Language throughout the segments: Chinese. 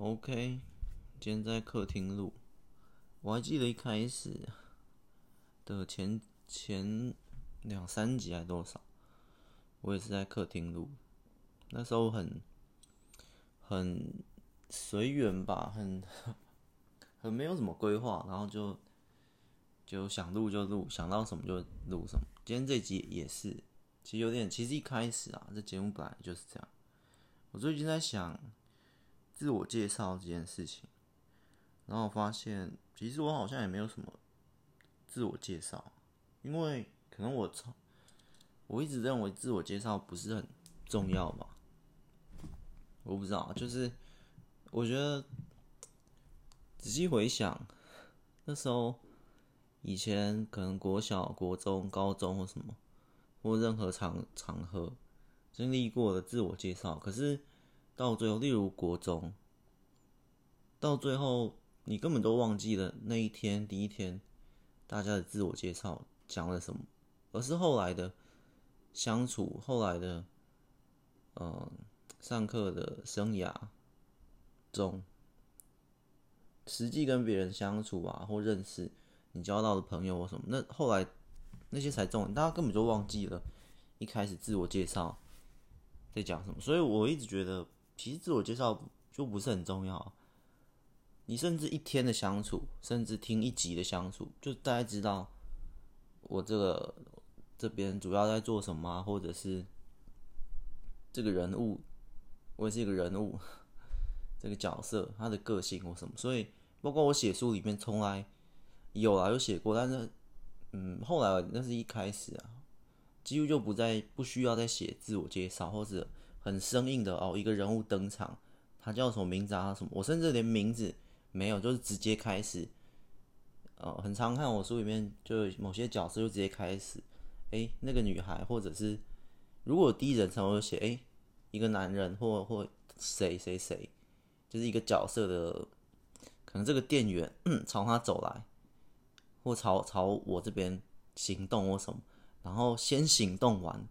OK，今天在客厅录，我还记得一开始的前前两三集还多少，我也是在客厅录，那时候很很随缘吧，很 很没有什么规划，然后就就想录就录，想到什么就录什么。今天这集也是，其实有点，其实一开始啊，这节目本来就是这样。我最近在想。自我介绍这件事情，然后发现，其实我好像也没有什么自我介绍，因为可能我从我一直认为自我介绍不是很重要吧，我不知道，就是我觉得仔细回想，那时候以前可能国小、国中、高中或什么，或任何场场合经历过的自我介绍，可是。到最后，例如国中，到最后你根本都忘记了那一天第一天大家的自我介绍讲了什么，而是后来的相处，后来的嗯、上课的生涯中，实际跟别人相处啊，或认识你交到的朋友或什么，那后来那些才重要，大家根本就忘记了一开始自我介绍在讲什么，所以我一直觉得。其实自我介绍就不是很重要，你甚至一天的相处，甚至听一集的相处，就大家知道我这个这边主要在做什么啊，或者是这个人物，我也是一个人物，这个角色他的个性或什么，所以包括我写书里面从来有啊有写过，但是嗯后来那是一开始啊，几乎就不再不需要再写自我介绍或者。很生硬的哦，一个人物登场，他叫什么名字啊？什么？我甚至连名字没有，就是直接开始。呃，很常看我书里面，就某些角色就直接开始。哎，那个女孩，或者是如果第一人称，我就写哎，一个男人，或或谁谁谁，就是一个角色的，可能这个店员 朝他走来，或朝朝我这边行动或什么，然后先行动完。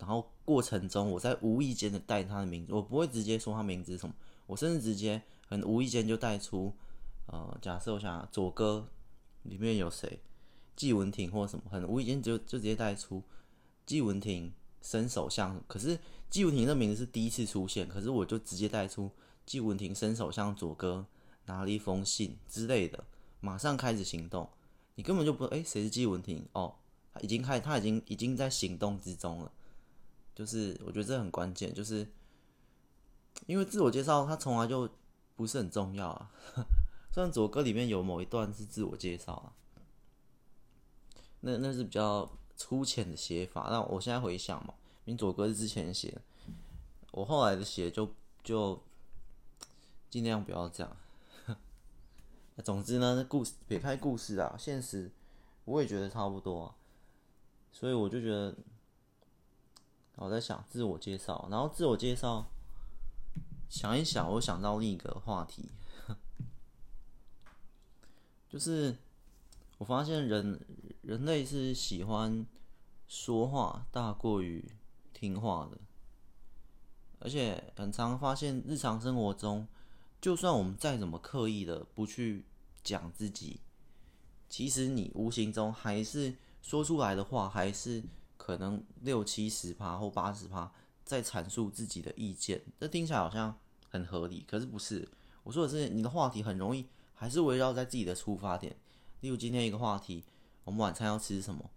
然后过程中，我在无意间的带他的名字，我不会直接说他名字什么，我甚至直接很无意间就带出，呃，假设我想左哥里面有谁，纪文婷或什么，很无意间就就直接带出纪文婷伸手向，可是纪文婷的名字是第一次出现，可是我就直接带出纪文婷伸手向左哥拿了一封信之类的，马上开始行动，你根本就不哎，谁是纪文婷哦，他已经开他已经已经在行动之中了。就是我觉得这很关键，就是因为自我介绍它从来就不是很重要啊。虽然左歌里面有某一段是自我介绍啊，那那是比较粗浅的写法。但我现在回想嘛，因为左歌是之前写，我后来的写就就尽量不要这样。总之呢，故事撇开故事啊，现实我也觉得差不多啊，所以我就觉得。我在想自我介绍，然后自我介绍，想一想，我想到另一个话题，就是我发现人人类是喜欢说话大过于听话的，而且很常发现日常生活中，就算我们再怎么刻意的不去讲自己，其实你无形中还是说出来的话还是。可能六七十趴或八十趴在阐述自己的意见，这听起来好像很合理，可是不是。我说的是，你的话题很容易还是围绕在自己的出发点。例如今天一个话题，我们晚餐要吃什么？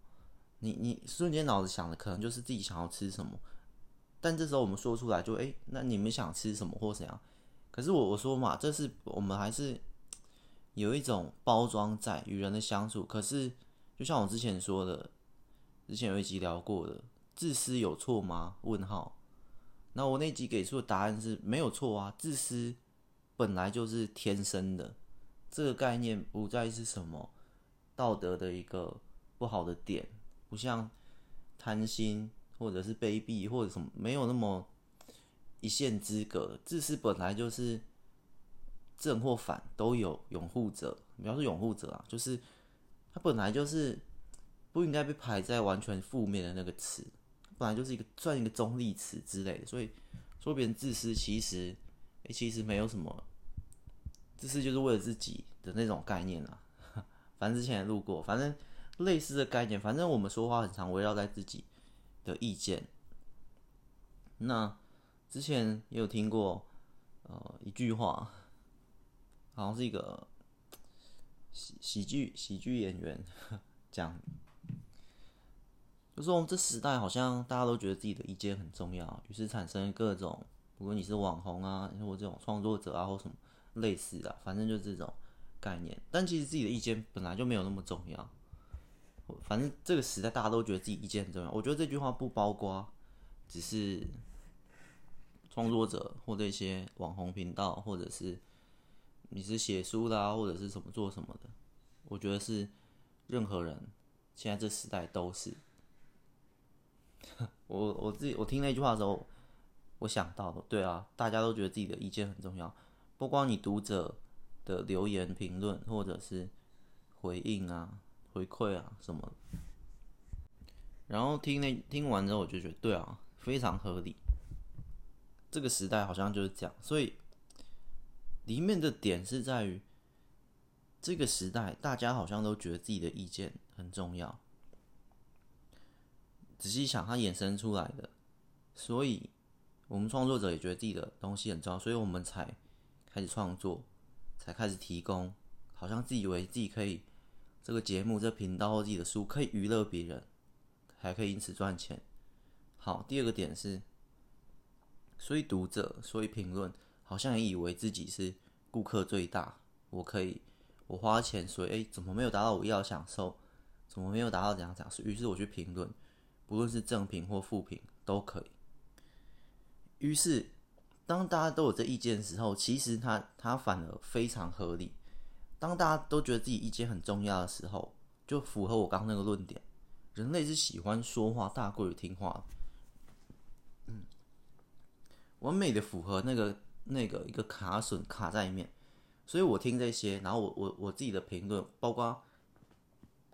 你你瞬间脑子想的可能就是自己想要吃什么，但这时候我们说出来就诶，那你们想吃什么或怎样？可是我我说嘛，这是我们还是有一种包装在与人的相处。可是就像我之前说的。之前有一集聊过的，自私有错吗？问号。那我那集给出的答案是没有错啊，自私本来就是天生的，这个概念不再是什么道德的一个不好的点，不像贪心或者是卑鄙或者什么，没有那么一线之隔。自私本来就是正或反都有拥护者，不要说拥护者啊，就是它本来就是。不应该被排在完全负面的那个词，本来就是一个算一个中立词之类的，所以说别人自私，其实诶，其实没有什么这是就是为了自己的那种概念啊。反正之前也录过，反正类似的概念，反正我们说话很常围绕在自己的意见。那之前也有听过，呃，一句话，好像是一个喜喜剧喜剧演员 讲，就说我们这时代好像大家都觉得自己的意见很重要，于是产生各种，不论你是网红啊，或这种创作者啊，或什么类似的，反正就是这种概念。但其实自己的意见本来就没有那么重要，反正这个时代大家都觉得自己意见很重要。我觉得这句话不包括，只是。创作者或者一些网红频道，或者是你是写书的啊，或者是什么做什么的，我觉得是任何人现在这时代都是。我我自己我听那句话的时候，我想到了，对啊，大家都觉得自己的意见很重要，不光你读者的留言评论或者是回应啊、回馈啊什么，然后听那听完之后，我就觉得对啊，非常合理。这个时代好像就是这样，所以里面的点是在于，这个时代大家好像都觉得自己的意见很重要。仔细想，它衍生出来的，所以我们创作者也觉得自己的东西很重要，所以我们才开始创作，才开始提供，好像自以为自己可以这个节目、这频道或自己的书可以娱乐别人，还可以因此赚钱。好，第二个点是。所以读者，所以评论，好像也以为自己是顾客最大。我可以，我花钱，所以哎，怎么没有达到我要享受？怎么没有达到怎样讲？于是我去评论，不论是正品或负品都可以。于是，当大家都有这意见的时候，其实他他反而非常合理。当大家都觉得自己意见很重要的时候，就符合我刚那个论点：人类是喜欢说话大过于听话。嗯完美的符合那个那个一个卡损卡在里面，所以我听这些，然后我我我自己的评论，包括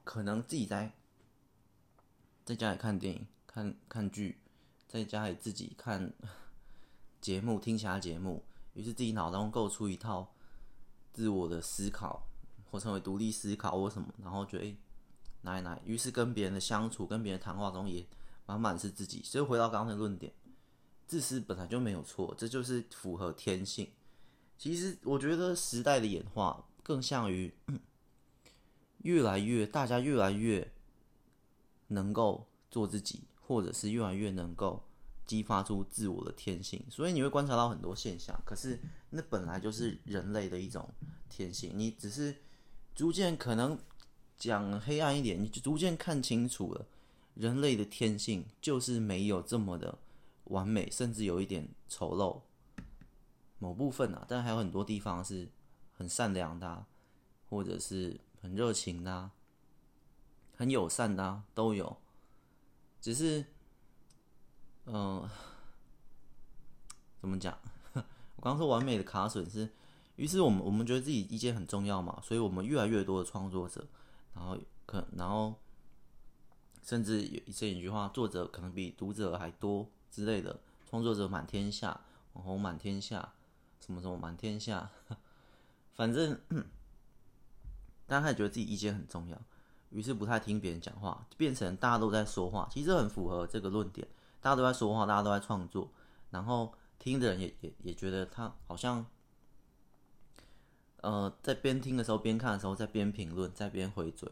可能自己在在家里看电影、看看剧，在家里自己看节目、听其他节目，于是自己脑中构出一套自我的思考，或称为独立思考或什么，然后觉得哎哪里哪里，于是跟别人的相处、跟别人谈话中也满满是自己，所以回到刚才论点。自私本来就没有错，这就是符合天性。其实我觉得时代的演化更像于 越来越大家越来越能够做自己，或者是越来越能够激发出自我的天性。所以你会观察到很多现象，可是那本来就是人类的一种天性。你只是逐渐可能讲黑暗一点，你就逐渐看清楚了，人类的天性就是没有这么的。完美，甚至有一点丑陋，某部分啊，但还有很多地方是很善良的，或者是很热情的，很友善的啊，都有。只是，嗯，怎么讲？我刚说完美的卡损是，于是我们我们觉得自己意见很重要嘛，所以我们越来越多的创作者，然后可然后甚至有一些一句话，作者可能比读者还多。之类的创作者满天下，网红满天下，什么什么满天下，反正 大家还觉得自己意见很重要，于是不太听别人讲话，变成大家都在说话。其实很符合这个论点，大家都在说话，大家都在创作，然后听的人也也也觉得他好像，呃，在边听的时候边看的时候在边评论在边回嘴，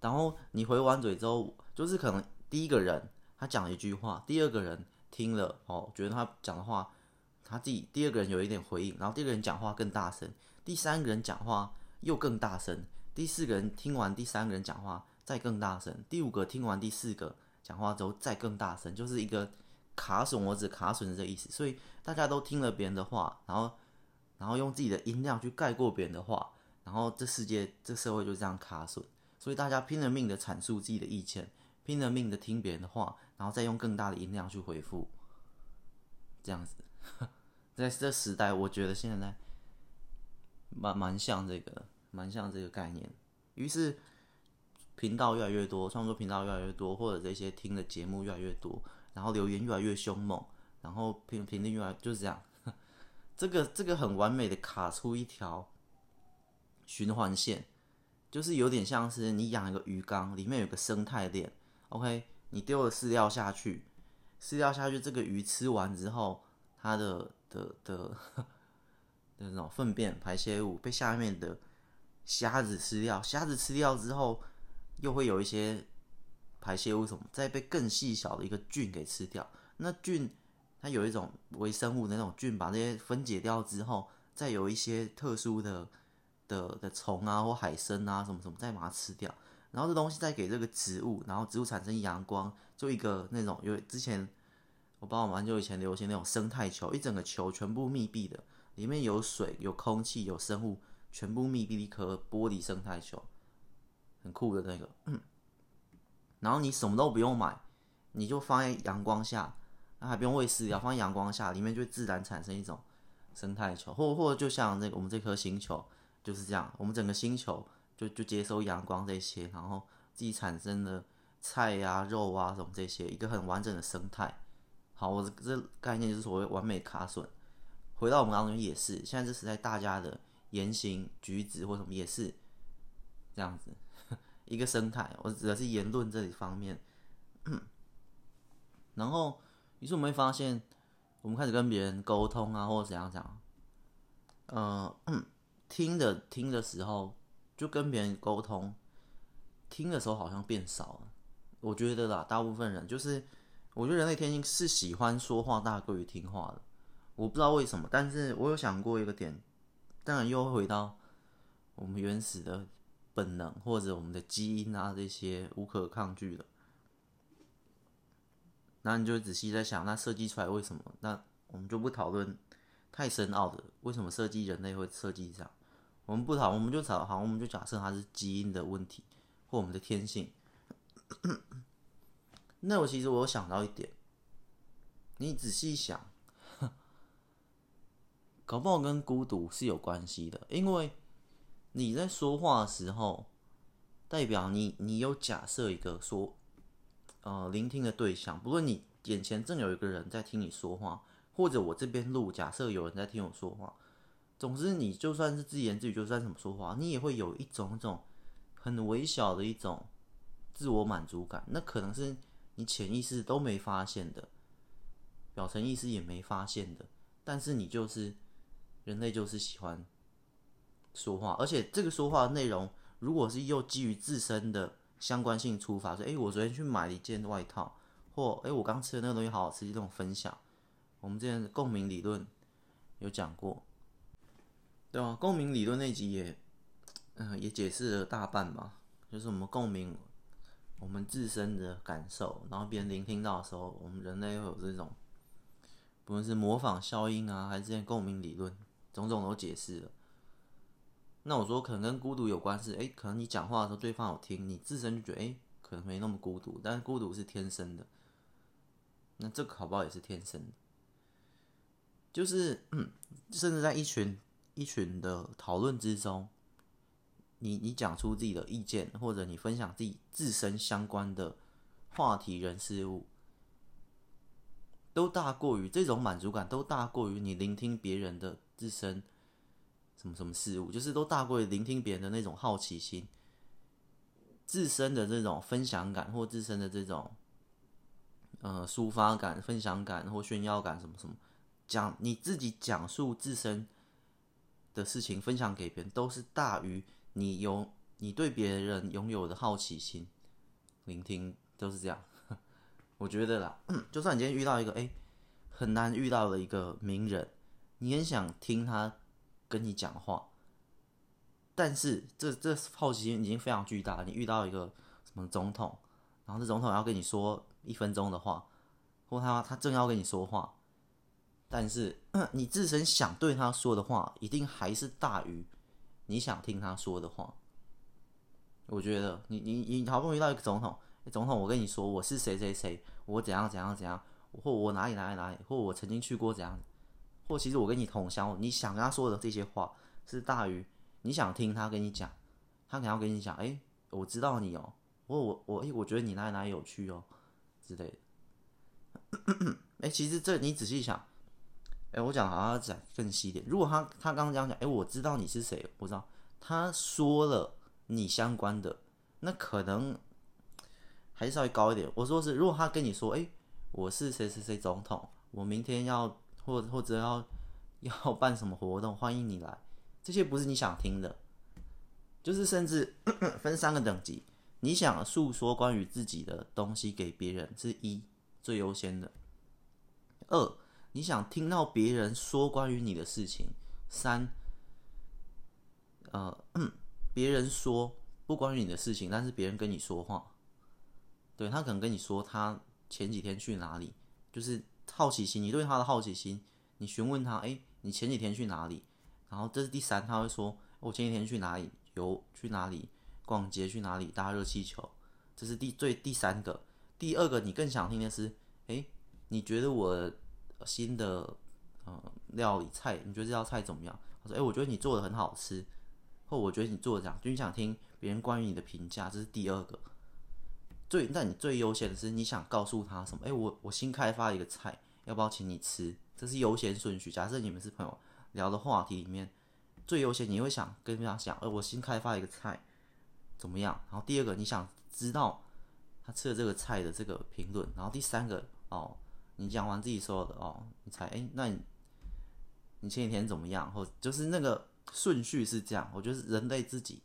然后你回完嘴之后，就是可能第一个人他讲了一句话，第二个人。听了哦，觉得他讲的话，他自己第二个人有一点回应，然后第二个人讲话更大声，第三个人讲话又更大声，第四个人听完第三个人讲话再更大声，第五个听完第四个讲话之后再更大声，就是一个卡损，我只卡损的这意思。所以大家都听了别人的话，然后然后用自己的音量去盖过别人的话，然后这世界这社会就这样卡损，所以大家拼了命的阐述自己的意见。拼了命的听别人的话，然后再用更大的音量去回复，这样子，在 这时代，我觉得现在蛮蛮像这个，蛮像这个概念。于是频道越来越多，创作频道越来越多，或者这些听的节目越来越多，然后留言越来越凶猛，然后评评论越来就是这样。这个这个很完美的卡出一条循环线，就是有点像是你养一个鱼缸，里面有个生态链。OK，你丢了饲料下去，饲料下去，这个鱼吃完之后，它的的的的 那种粪便排泄物被下面的虾子吃掉，虾子吃掉之后，又会有一些排泄物什么，再被更细小的一个菌给吃掉。那菌它有一种微生物的那种菌，把这些分解掉之后，再有一些特殊的的的虫啊或海参啊什么什么，再把它吃掉。然后这东西再给这个植物，然后植物产生阳光，就一个那种有之前我爸我蛮久以前流行那种生态球，一整个球全部密闭的，里面有水、有空气、有生物，全部密闭的一颗玻璃生态球，很酷的那个。然后你什么都不用买，你就放在阳光下。那还不用喂饲料，放在阳光下，里面就会自然产生一种生态球，或或就像那个我们这颗星球就是这样，我们整个星球就就接收阳光这些，然后自己产生的菜呀、啊、肉啊什么这些，一个很完整的生态。好，我这概念就是所谓完美卡损。回到我们当中也是，现在这时代大家的言行举止或什么也是这样子，一个生态。我指的是言论这一方面，然后。于是我们会发现，我们开始跟别人沟通啊，或者怎样讲，呃，听的听的时候，就跟别人沟通，听的时候好像变少了。我觉得啦，大部分人就是，我觉得人类天性是喜欢说话大过于听话的。我不知道为什么，但是我有想过一个点，当然又回到我们原始的本能或者我们的基因啊，这些无可抗拒的。那你就仔细在想，那设计出来为什么？那我们就不讨论太深奥的，为什么设计人类会设计这样？我们不讨，我们就讨好，我们就假设它是基因的问题或我们的天性。那我其实我有想到一点，你仔细想，搞不好跟孤独是有关系的，因为你在说话的时候，代表你你有假设一个说。呃，聆听的对象，不论你眼前正有一个人在听你说话，或者我这边录，假设有人在听我说话，总之你就算是自言自语，就算怎么说话，你也会有一种一种很微小的一种自我满足感，那可能是你潜意识都没发现的，表层意识也没发现的，但是你就是人类，就是喜欢说话，而且这个说话的内容，如果是又基于自身的。相关性出发，说，诶，我昨天去买了一件外套，或，诶，我刚吃的那个东西好好吃，这种分享，我们之前共鸣理论有讲过，对吧？共鸣理论那集也，嗯、也解释了大半嘛，就是我们共鸣我们自身的感受，然后别人聆听到的时候，我们人类会有这种，不论是模仿效应啊，还是之前共鸣理论，种种都解释了。那我说可能跟孤独有关系，诶，可能你讲话的时候对方有听，你自身就觉得诶，可能没那么孤独，但是孤独是天生的，那这个好不好也是天生的，就是，甚至在一群一群的讨论之中，你你讲出自己的意见，或者你分享自己自身相关的话题、人、事物，都大过于这种满足感，都大过于你聆听别人的自身。什么什么事物，就是都大过于聆听别人的那种好奇心，自身的这种分享感，或自身的这种呃抒发感、分享感或炫耀感，什么什么，讲你自己讲述自身的事情，分享给别人，都是大于你有你对别人拥有的好奇心，聆听都是这样。我觉得啦，就算你今天遇到一个哎很难遇到的一个名人，你很想听他。跟你讲话，但是这这好奇心已经非常巨大。你遇到一个什么总统，然后这总统要跟你说一分钟的话，或他他正要跟你说话，但是 你自身想对他说的话，一定还是大于你想听他说的话。我觉得你你你好不容易遇到一个总统，总统我跟你说我是谁谁谁，我怎样怎样怎样，或我哪里哪里哪里，或我曾经去过怎样。或其实我跟你同乡，你想跟他说的这些话是大于你想听他跟你讲，他可能要跟你讲，哎，我知道你哦，我我我，哎，我觉得你哪里哪里有趣哦之类的。哎，其实这你仔细想，哎，我讲好像讲更细一点。如果他他刚刚这样讲，哎，我知道你是谁，我知道，他说了你相关的，那可能还是稍微高一点。我说是，如果他跟你说，哎，我是谁谁谁总统，我明天要或或者要要办什么活动，欢迎你来，这些不是你想听的，就是甚至 分三个等级，你想诉说关于自己的东西给别人是一最优先的，二。你想听到别人说关于你的事情，三，呃，别人说不关于你的事情，但是别人跟你说话，对，他可能跟你说他前几天去哪里，就是好奇心，你对他的好奇心，你询问他，哎，你前几天去哪里？然后这是第三，他会说我前几天去哪里游，去哪里逛街，去哪里搭热气球，这是第最第三个。第二个，你更想听的是，哎，你觉得我？新的呃料理菜，你觉得这道菜怎么样？他说：“哎，我觉得你做的很好吃。”或我觉得你做的这样，就你想听别人关于你的评价，这是第二个。最，那你最优先的是你想告诉他什么？哎，我我新开发一个菜，要不要请你吃？这是优先顺序。假设你们是朋友，聊的话题里面最优先，你会想跟人家讲：“哎，我新开发一个菜，怎么样？”然后第二个，你想知道他吃的这个菜的这个评论。然后第三个，哦。你讲完自己说的哦，你猜哎，那你你前几天怎么样？或就是那个顺序是这样。我觉得人类自己，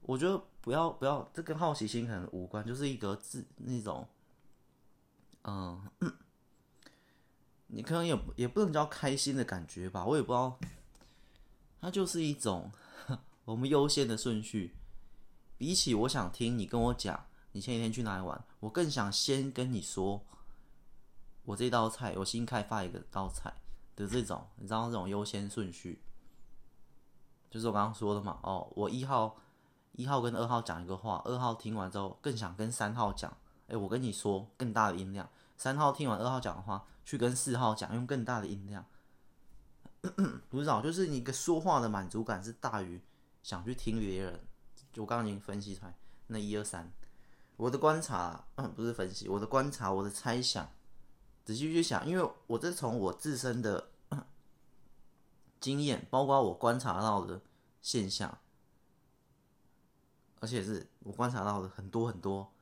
我觉得不要不要，这跟好奇心可能无关，就是一个自那种，嗯，你可能也也不能叫开心的感觉吧，我也不知道，它就是一种我们优先的顺序。比起我想听你跟我讲你前几天去哪里玩，我更想先跟你说。我这道菜，我新开发一个道菜的这种，你知道这种优先顺序，就是我刚刚说的嘛。哦，我一号一号跟二号讲一个话，二号听完之后更想跟三号讲。哎，我跟你说更大的音量。三号听完二号讲的话，去跟四号讲，用更大的音量。不知道，就是你个说话的满足感是大于想去听别人。就我刚刚已经分析出来，那一二三，我的观察，嗯，不是分析，我的观察，我的猜想。仔细去想，因为我这从我自身的 经验，包括我观察到的现象，而且是我观察到的很多很多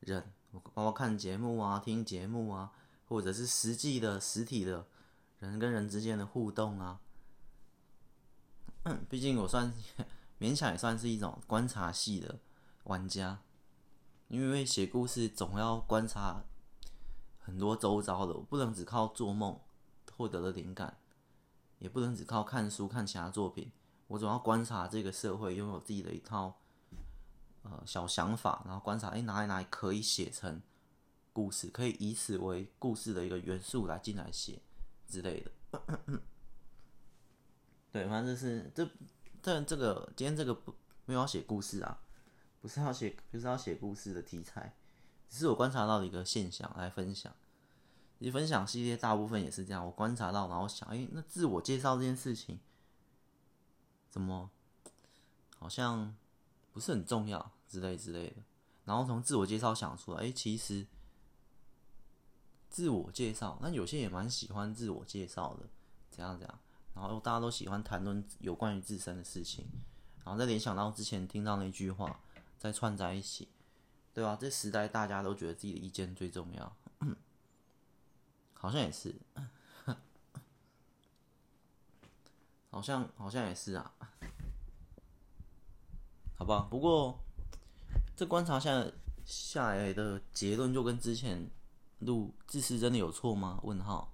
人，包括看节目啊、听节目啊，或者是实际的实体的人跟人之间的互动啊。毕竟我算勉强也算是一种观察系的玩家，因为写故事总要观察。很多周遭的，我不能只靠做梦获得的灵感，也不能只靠看书看其他作品，我总要观察这个社会，拥有自己的一套呃小想法，然后观察，哎，哪里哪里可以写成故事，可以以此为故事的一个元素来进来写之类的。对，反正就是这但这个今天这个不没有要写故事啊，不是要写不是要写故事的题材。只是我观察到的一个现象来分享，其实分享系列大部分也是这样。我观察到，然后想，哎，那自我介绍这件事情，怎么好像不是很重要之类之类的。然后从自我介绍想出来，哎，其实自我介绍，那有些也蛮喜欢自我介绍的，怎样怎样。然后大家都喜欢谈论有关于自身的事情，然后再联想到之前听到那句话，再串在一起。对吧？这时代大家都觉得自己的意见最重要，好像也是，好像好像也是啊，好吧。不过这观察下下来的结论就跟之前录自私真的有错吗？问号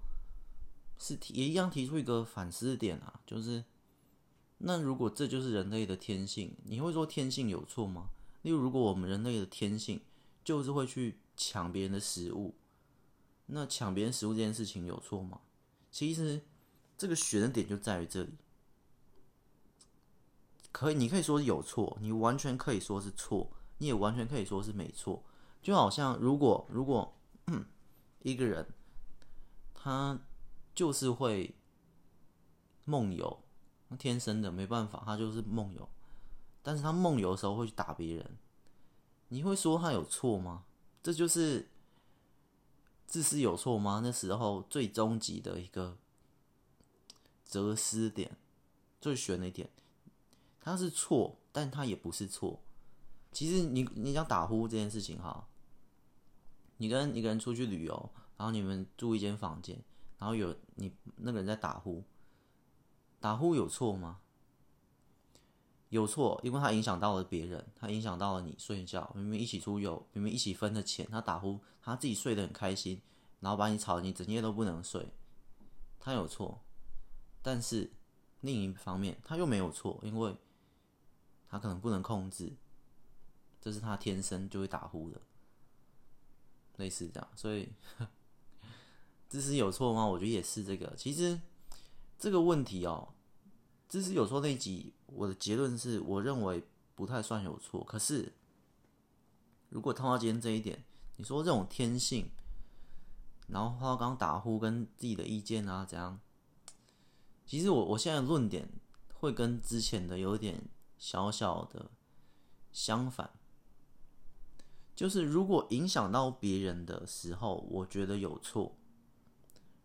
是提也一样提出一个反思点啊，就是那如果这就是人类的天性，你会说天性有错吗？例如，如果我们人类的天性就是会去抢别人的食物，那抢别人食物这件事情有错吗？其实这个悬的点就在于这里。可以，你可以说是有错，你完全可以说是错，你也完全可以说是没错。就好像如果如果一个人他就是会梦游，天生的没办法，他就是梦游。但是他梦游的时候会去打别人，你会说他有错吗？这就是自私有错吗？那时候最终极的一个哲思点，最玄的一点，他是错，但他也不是错。其实你你讲打呼这件事情哈，你跟一个人出去旅游，然后你们住一间房间，然后有你那个人在打呼，打呼有错吗？有错，因为他影响到了别人，他影响到了你睡觉。明明一起出游，明明一起分的钱，他打呼，他自己睡得很开心，然后把你吵，你整夜都不能睡，他有错。但是另一方面，他又没有错，因为他可能不能控制，这是他天生就会打呼的，类似这样。所以，知识有错吗？我觉得也是这个。其实这个问题哦。知识有错那一集，我的结论是我认为不太算有错。可是，如果套到今天这一点，你说这种天性，然后他刚打呼跟自己的意见啊怎样？其实我我现在论点会跟之前的有点小小的相反，就是如果影响到别人的时候，我觉得有错；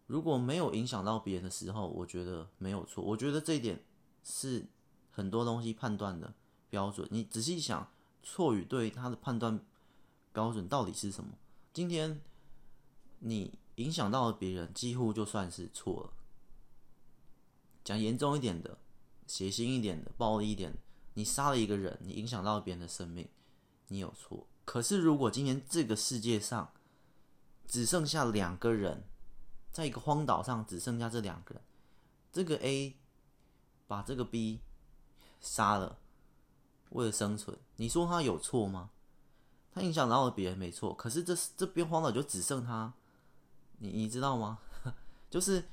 如果没有影响到别人的时候，我觉得没有错。我觉得这一点。是很多东西判断的标准。你仔细想，错与对，他的判断标准到底是什么？今天你影响到了别人，几乎就算是错了。讲严重一点的，血腥一点的，暴力一点，你杀了一个人，你影响到别人的生命，你有错。可是如果今天这个世界上只剩下两个人，在一个荒岛上只剩下这两个人，这个 A。把这个 B 杀了，为了生存，你说他有错吗？他影响到了别人，没错。可是这这边荒岛就只剩他，你你知道吗？就是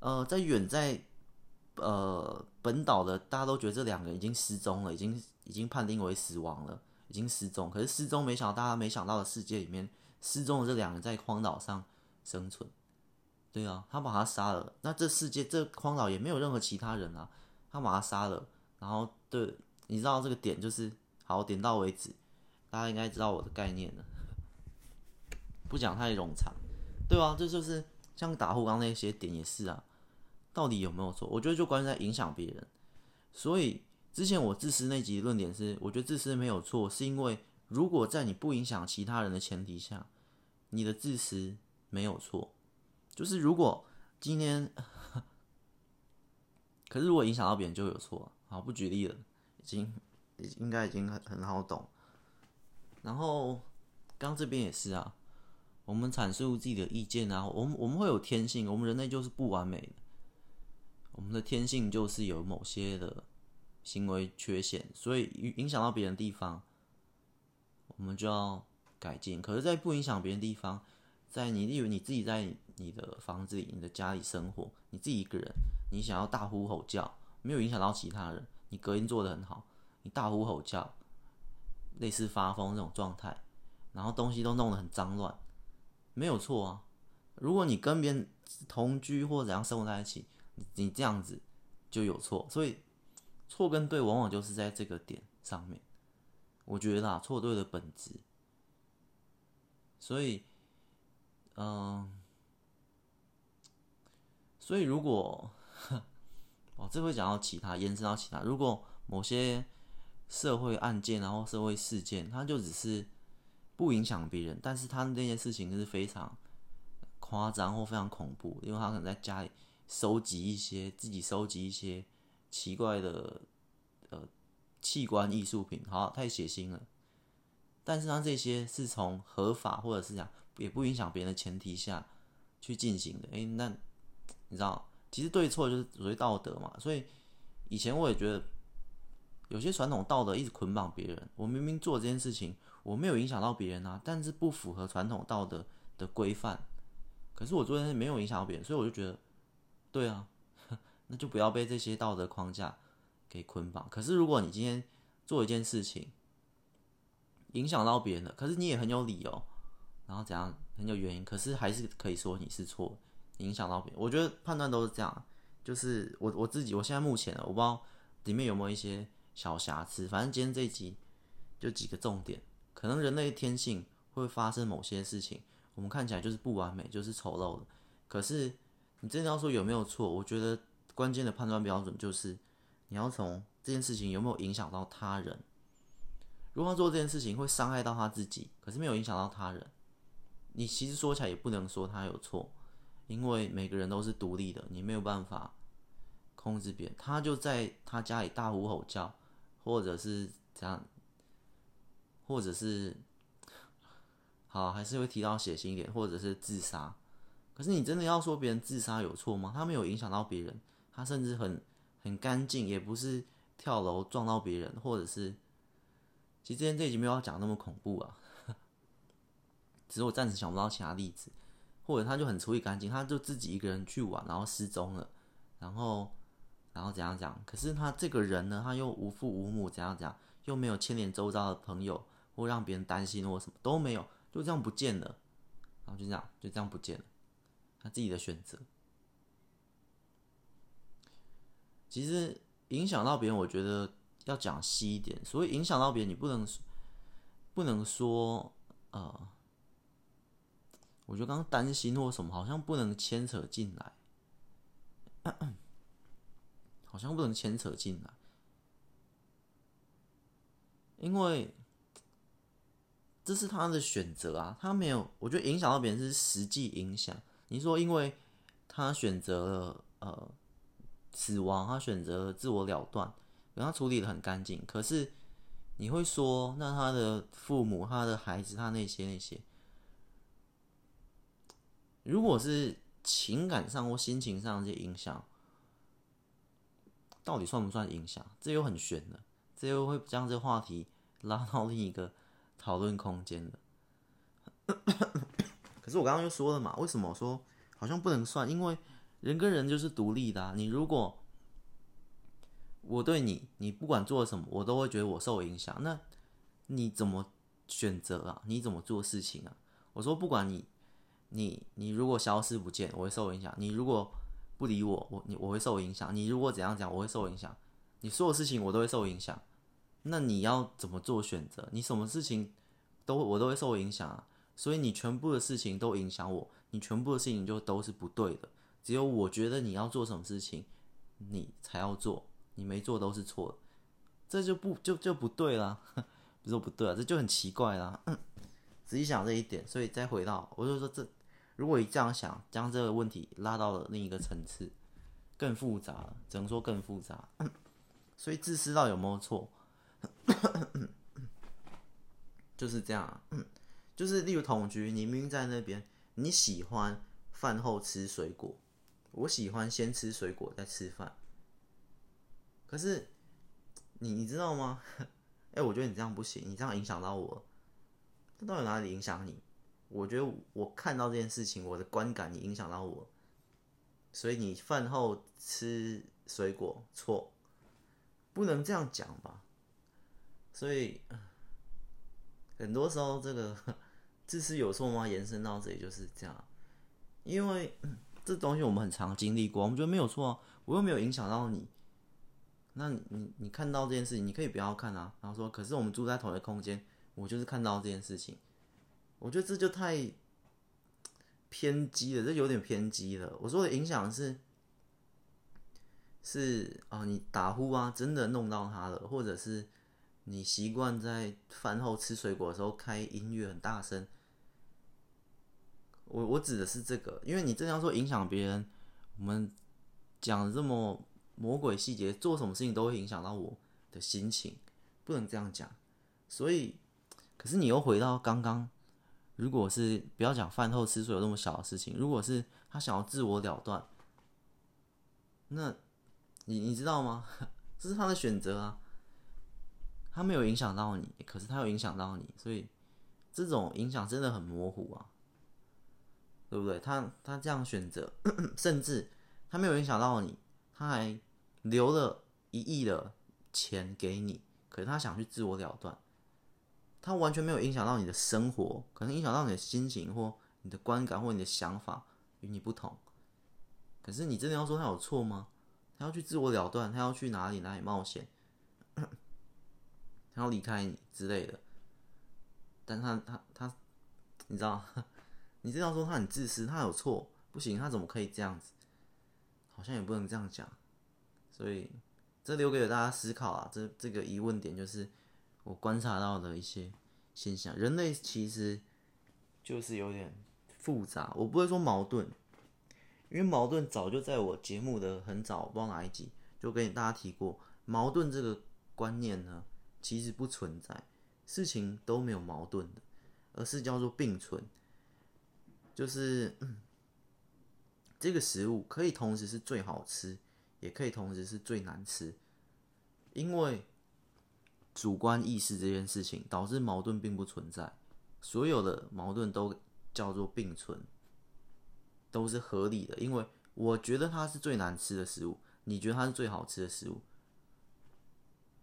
呃，在远在呃本岛的大家都觉得这两个人已经失踪了，已经已经判定为死亡了，已经失踪。可是失踪，没想到大家没想到的世界里面，失踪的这两人在荒岛上生存。对啊，他把他杀了，那这世界这荒岛也没有任何其他人啊。他把他杀了，然后对，你知道这个点就是好，点到为止，大家应该知道我的概念了，不讲太冗长，对吧？这就是像打呼刚那些点也是啊，到底有没有错？我觉得就关键在影响别人。所以之前我自私那集论点是，我觉得自私没有错，是因为如果在你不影响其他人的前提下，你的自私没有错。就是如果今天。可是如果影响到别人就有错，好，不举例了，已经应该已经很很好懂。然后刚这边也是啊，我们阐述自己的意见啊，我们我们会有天性，我们人类就是不完美的，我们的天性就是有某些的行为缺陷，所以影响到别人地方，我们就要改进。可是，在不影响别人地方，在你例如你自己在你的房子里、你的家里生活，你自己一个人。你想要大呼吼叫，没有影响到其他人，你隔音做得很好，你大呼吼叫，类似发疯这种状态，然后东西都弄得很脏乱，没有错啊。如果你跟别人同居或怎样生活在一起，你这样子就有错。所以错跟对往往就是在这个点上面，我觉得啊，错对的本质。所以，嗯、所以如果。哦，这会讲到其他，延伸到其他。如果某些社会案件，然后社会事件，它就只是不影响别人，但是他那件事情是非常夸张或非常恐怖，因为他可能在家里收集一些自己收集一些奇怪的呃器官艺术品，好，太血腥了。但是他这些是从合法或者是讲也不影响别人的前提下去进行的，诶，那你知道？其实对错就是属于道德嘛，所以以前我也觉得有些传统道德一直捆绑别人。我明明做这件事情，我没有影响到别人啊，但是不符合传统道德的规范。可是我做这件事没有影响到别人，所以我就觉得，对啊，那就不要被这些道德框架给捆绑。可是如果你今天做一件事情影响到别人了，可是你也很有理由，然后怎样很有原因，可是还是可以说你是错。影响到别人，我觉得判断都是这样，就是我我自己，我现在目前我不知道里面有没有一些小瑕疵，反正今天这一集就几个重点，可能人类天性会发生某些事情，我们看起来就是不完美，就是丑陋的，可是你真的要说有没有错，我觉得关键的判断标准就是你要从这件事情有没有影响到他人。如果他做这件事情会伤害到他自己，可是没有影响到他人，你其实说起来也不能说他有错，因为每个人都是独立的，你没有办法控制别人。他就在他家里大呼吼叫，或者是这样，或者是好，还是会提到血腥一点，或者是自杀。可是你真的要说别人自杀有错吗？他没有影响到别人，他甚至很很干净，也不是跳楼撞到别人，或者是。其实今天这集没有要讲那么恐怖啊，只是我暂时想不到其他例子，或者他就很处理干净，他就自己一个人去玩，然后失踪了，然后，然后怎样讲？可是他这个人呢，他又无父无母，怎样讲？又没有牵连周遭的朋友，或让别人担心或什么都没有，就这样不见了，然后就这样就这样不见了，他自己的选择。其实影响到别人，我觉得。要讲细一点，所以影响到别人，你不能不能说呃，我觉得刚刚担心或什么，好像不能牵扯进来，好像不能牵扯进来，因为这是他的选择啊，他没有，我觉得影响到别人是实际影响。你说，因为他选择了呃死亡，他选择自我了断。然后处理的很干净，可是你会说，那他的父母、他的孩子、他那些那些，如果是情感上或心情上这些影响，到底算不算影响？这又很悬的，这又会将这话题拉到另一个讨论空间的。可是我刚刚又说了嘛，为什么我说好像不能算？因为人跟人就是独立的啊，你如果。我对你，你不管做什么，我都会觉得我受影响。那你怎么选择啊？你怎么做事情啊？我说，不管你，你，你如果消失不见，我会受影响；你如果不理我，我你我会受影响；你如果怎样讲，我会受影响。你所有事情我都会受影响。那你要怎么做选择？你什么事情都我都会受影响啊。所以你全部的事情都影响我，你全部的事情就都是不对的。只有我觉得你要做什么事情，你才要做。你没做都是错的，这就不就就不对了，不是不对啊，这就很奇怪啦。仔细想这一点，所以再回到，我就说这，如果你这样想，将这个问题拉到了另一个层次，更复杂，只能说更复杂。所以自私到有没有错？就是这样，就是例如同居，你明明在那边，你喜欢饭后吃水果，我喜欢先吃水果再吃饭。可是，你你知道吗？哎、我觉得你这样不行，你这样影响到我。这到底哪里影响你？我觉得我看到这件事情，我的观感，你影响到我。所以你饭后吃水果错，不能这样讲吧？所以很多时候，这个 自私有错吗？延伸到这里就是这样，因为这东西我们很常经历过，我们觉得没有错啊，我又没有影响到你。那你你你看到这件事情，你可以不要看啊。然后说，可是我们住在同一个空间，我就是看到这件事情，我觉得这就太偏激了，这有点偏激了。我说的影响是是啊，你打呼啊，真的弄到他了，或者是你习惯在饭后吃水果的时候开音乐很大声。我我指的是这个，因为你这样说影响别人，我们讲这么。魔鬼细节，做什么事情都会影响到我的心情，不能这样讲。所以，可是你又回到刚刚，如果是不要讲饭后吃水有那么小的事情，如果是他想要自我了断，那你你知道吗？这是他的选择啊，他没有影响到你，可是他有影响到你，所以这种影响真的很模糊啊，对不对？他他这样选择，甚至他没有影响到你。他还留了一亿的钱给你，可是他想去自我了断，他完全没有影响到你的生活，可能影响到你的心情或你的观感或你的想法与你不同。可是你真的要说他有错吗？他要去自我了断，他要去哪里哪里冒险，他要离开你之类的。但他他他，你知道，你这样说他很自私，他有错，不行，他怎么可以这样子？好像也不能这样讲，所以这留给大家思考啊。这这个疑问点就是我观察到的一些现象。人类其实就是有点复杂，我不会说矛盾，因为矛盾早就在我节目的很早，不知道哪一集就跟大家提过，矛盾这个观念呢，其实不存在，事情都没有矛盾的，而是叫做并存，就是。这个食物可以同时是最好吃，也可以同时是最难吃，因为主观意识这件事情导致矛盾并不存在，所有的矛盾都叫做并存，都是合理的。因为我觉得它是最难吃的食物，你觉得它是最好吃的食物，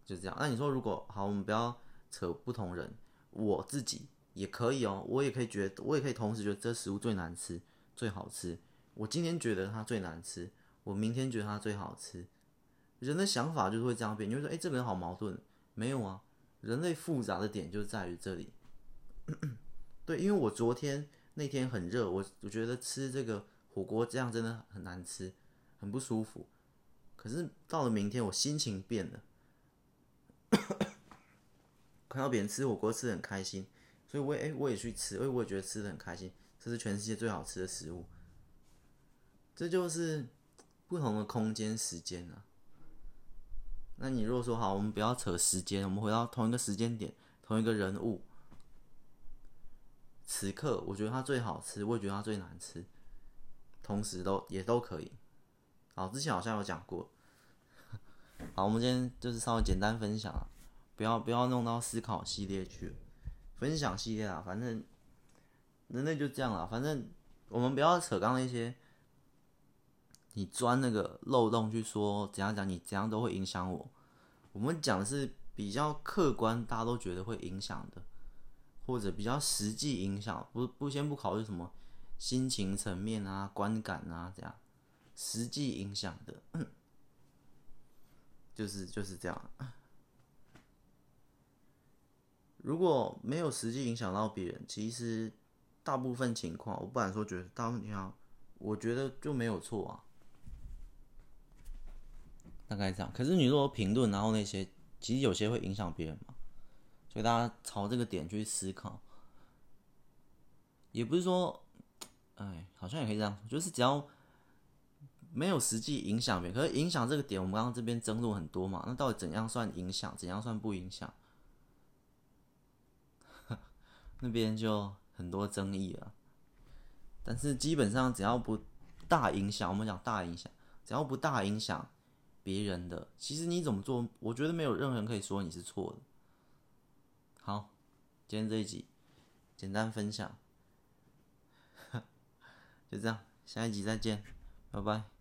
就这样。那你说如果好，我们不要扯不同人，我自己也可以哦，我也可以觉得，我也可以同时觉得这食物最难吃，最好吃。我今天觉得它最难吃，我明天觉得它最好吃。人的想法就是会这样变，你会说，哎，这个人好矛盾。没有啊，人类复杂的点就在于这里。对，因为我昨天那天很热，我我觉得吃这个火锅这样真的很难吃，很不舒服。可是到了明天，我心情变了，看到别人吃火锅吃得很开心，所以我也哎我也去吃，因为我也觉得吃的很开心，这是全世界最好吃的食物。这就是不同的空间、时间啊。那你如果说好，我们不要扯时间，我们回到同一个时间点、同一个人物，此刻我觉得它最好吃，我也觉得它最难吃，同时都也都可以。好，之前好像有讲过。好，我们今天就是稍微简单分享，不要不要弄到思考系列去，分享系列啊，反正人类就这样了，反正我们不要扯刚那些。你钻那个漏洞去说怎样讲，你怎样都会影响我。我们讲的是比较客观，大家都觉得会影响的，或者比较实际影响，不不先不考虑什么心情层面啊、观感啊这样，实际影响的，就是就是这样。如果没有实际影响到别人，其实大部分情况，我不敢说觉得大部分情况，我觉得就没有错啊。大概这样，可是你如果评论，然后那些其实有些会影响别人嘛，所以大家朝这个点去思考，也不是说，哎，好像也可以这样，就是只要没有实际影响别人，可是影响这个点，我们刚刚这边争论很多嘛，那到底怎样算影响，怎样算不影响？那边就很多争议了，但是基本上只要不大影响，我们讲大影响，只要不大影响。别人的，其实你怎么做，我觉得没有任何人可以说你是错的。好，今天这一集简单分享，就这样，下一集再见，拜拜。